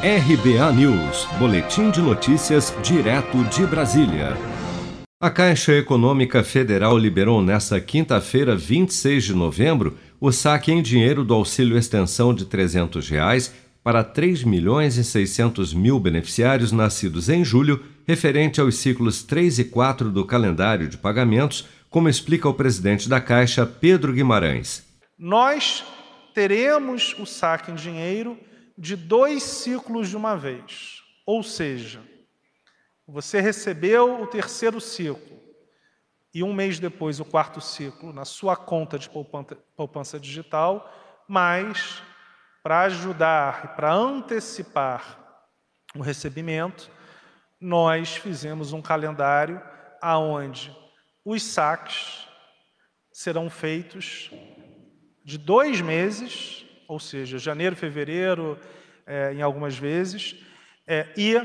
RBA News, Boletim de Notícias, direto de Brasília. A Caixa Econômica Federal liberou nesta quinta-feira, 26 de novembro, o saque em dinheiro do auxílio extensão de 300 reais para 3 milhões e 600 mil beneficiários nascidos em julho, referente aos ciclos 3 e 4 do calendário de pagamentos, como explica o presidente da Caixa, Pedro Guimarães. Nós teremos o saque em dinheiro de dois ciclos de uma vez. Ou seja, você recebeu o terceiro ciclo e um mês depois o quarto ciclo na sua conta de poupança digital, mas para ajudar e para antecipar o recebimento, nós fizemos um calendário aonde os saques serão feitos de dois meses ou seja, janeiro, fevereiro, é, em algumas vezes, é, e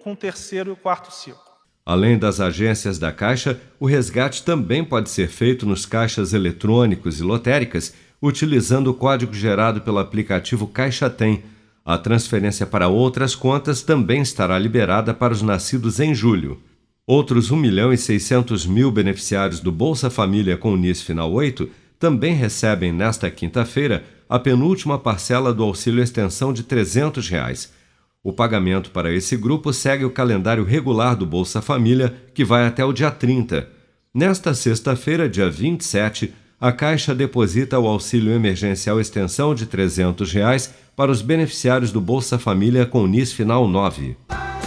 com o terceiro e quarto ciclo. Além das agências da Caixa, o resgate também pode ser feito nos caixas eletrônicos e lotéricas, utilizando o código gerado pelo aplicativo Caixa Tem. A transferência para outras contas também estará liberada para os nascidos em julho. Outros 1 milhão e 600 mil beneficiários do Bolsa Família com o NIS Final 8 também recebem nesta quinta-feira a penúltima parcela do auxílio extensão de 300 reais. O pagamento para esse grupo segue o calendário regular do Bolsa Família, que vai até o dia 30. Nesta sexta-feira, dia 27, a Caixa deposita o auxílio emergencial extensão de 300 reais para os beneficiários do Bolsa Família com NIS Final 9.